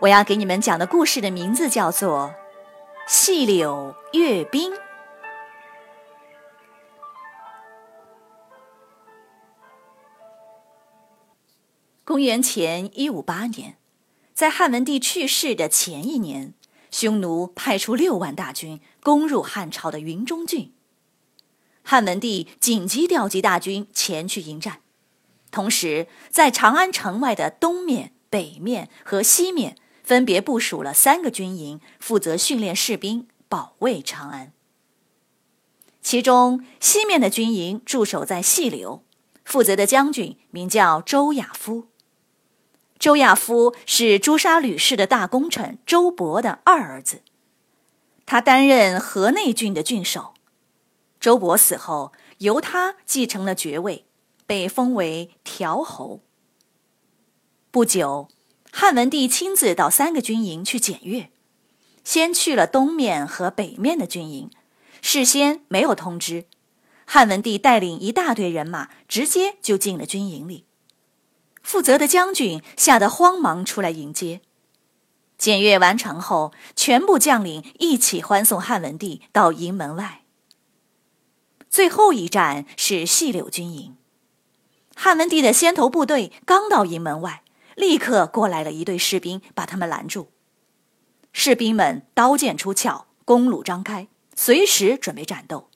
我要给你们讲的故事的名字叫做《细柳阅兵》。公元前一五八年，在汉文帝去世的前一年，匈奴派出六万大军攻入汉朝的云中郡。汉文帝紧急调集大军前去迎战，同时在长安城外的东面、北面和西面。分别部署了三个军营，负责训练士兵，保卫长安。其中西面的军营驻守在细柳，负责的将军名叫周亚夫。周亚夫是诛杀吕氏的大功臣周勃的二儿子，他担任河内郡的郡守。周勃死后，由他继承了爵位，被封为条侯。不久。汉文帝亲自到三个军营去检阅，先去了东面和北面的军营，事先没有通知。汉文帝带领一大队人马，直接就进了军营里。负责的将军吓得慌忙出来迎接。检阅完成后，全部将领一起欢送汉文帝到营门外。最后一站是细柳军营，汉文帝的先头部队刚到营门外。立刻过来了一队士兵，把他们拦住。士兵们刀剑出鞘，弓弩张开，随时准备战斗。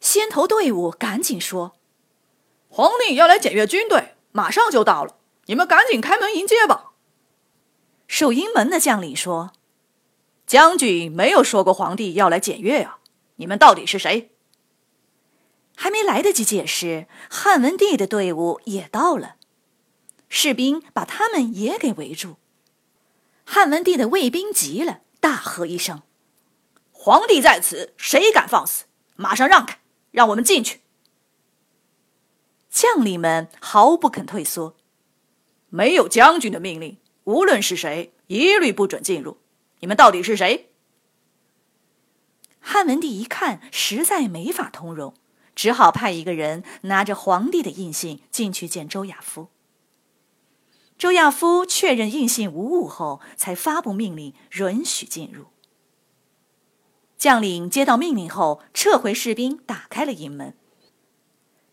先头队伍赶紧说：“皇帝要来检阅军队，马上就到了，你们赶紧开门迎接吧。”守营门的将领说：“将军没有说过皇帝要来检阅啊，你们到底是谁？”还没来得及解释，汉文帝的队伍也到了。士兵把他们也给围住，汉文帝的卫兵急了，大喝一声：“皇帝在此，谁敢放肆？马上让开，让我们进去！”将领们毫不肯退缩。没有将军的命令，无论是谁，一律不准进入。你们到底是谁？汉文帝一看，实在没法通融，只好派一个人拿着皇帝的印信进去见周亚夫。周亚夫确认印信无误后，才发布命令，允许进入。将领接到命令后，撤回士兵，打开了营门。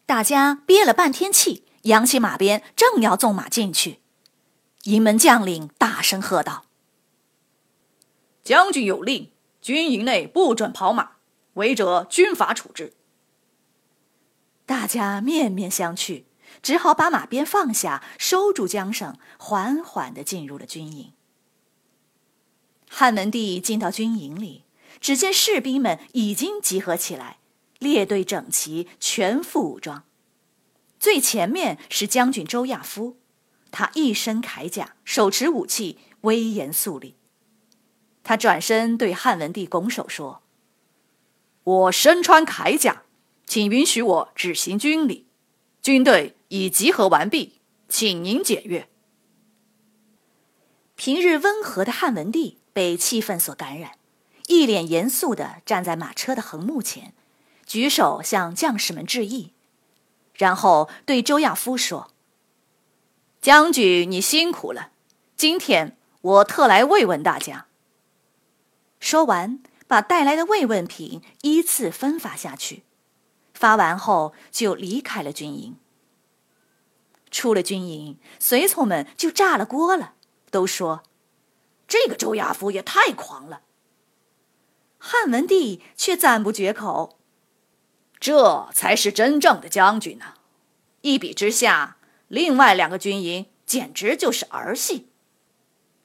大家憋了半天气，扬起马鞭，正要纵马进去，营门将领大声喝道：“将军有令，军营内不准跑马，违者军法处置。”大家面面相觑。只好把马鞭放下，收住缰绳，缓缓地进入了军营。汉文帝进到军营里，只见士兵们已经集合起来，列队整齐，全副武装。最前面是将军周亚夫，他一身铠甲，手持武器，威严肃立。他转身对汉文帝拱手说：“我身穿铠甲，请允许我执行军礼。军队。”已集合完毕，请您检阅。平日温和的汉文帝被气氛所感染，一脸严肃地站在马车的横木前，举手向将士们致意，然后对周亚夫说：“将军，你辛苦了，今天我特来慰问大家。”说完，把带来的慰问品依次分发下去，发完后就离开了军营。出了军营，随从们就炸了锅了，都说：“这个周亚夫也太狂了。”汉文帝却赞不绝口：“这才是真正的将军呢！一比之下，另外两个军营简直就是儿戏。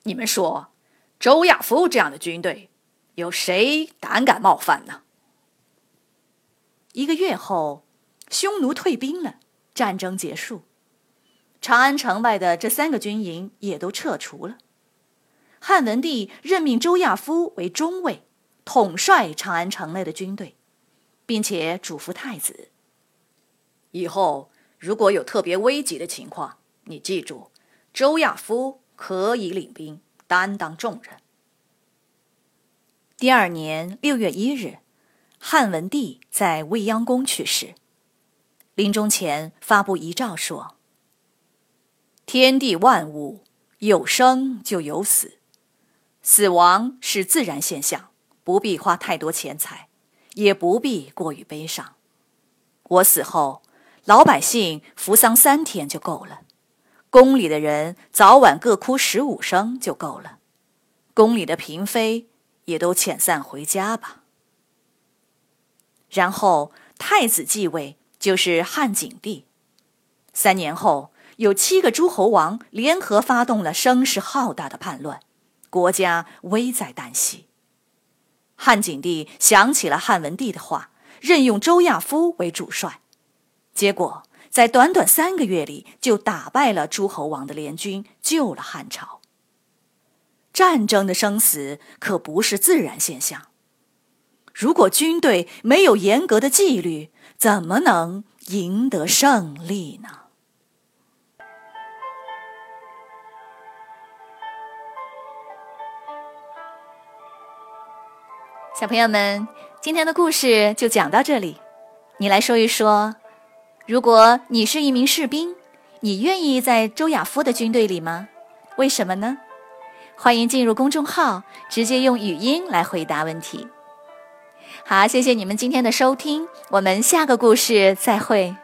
你们说，周亚夫这样的军队，有谁胆敢冒犯呢？”一个月后，匈奴退兵了，战争结束。长安城外的这三个军营也都撤除了。汉文帝任命周亚夫为中尉，统帅长安城内的军队，并且嘱咐太子：以后如果有特别危急的情况，你记住，周亚夫可以领兵担当重任。第二年六月一日，汉文帝在未央宫去世，临终前发布遗诏说：“天地万物有生就有死。”死亡是自然现象，不必花太多钱财，也不必过于悲伤。我死后，老百姓服丧三天就够了，宫里的人早晚各哭十五声就够了，宫里的嫔妃也都遣散回家吧。然后太子继位，就是汉景帝。三年后，有七个诸侯王联合发动了声势浩大的叛乱。国家危在旦夕，汉景帝想起了汉文帝的话，任用周亚夫为主帅，结果在短短三个月里就打败了诸侯王的联军，救了汉朝。战争的生死可不是自然现象，如果军队没有严格的纪律，怎么能赢得胜利呢？小朋友们，今天的故事就讲到这里。你来说一说，如果你是一名士兵，你愿意在周亚夫的军队里吗？为什么呢？欢迎进入公众号，直接用语音来回答问题。好，谢谢你们今天的收听，我们下个故事再会。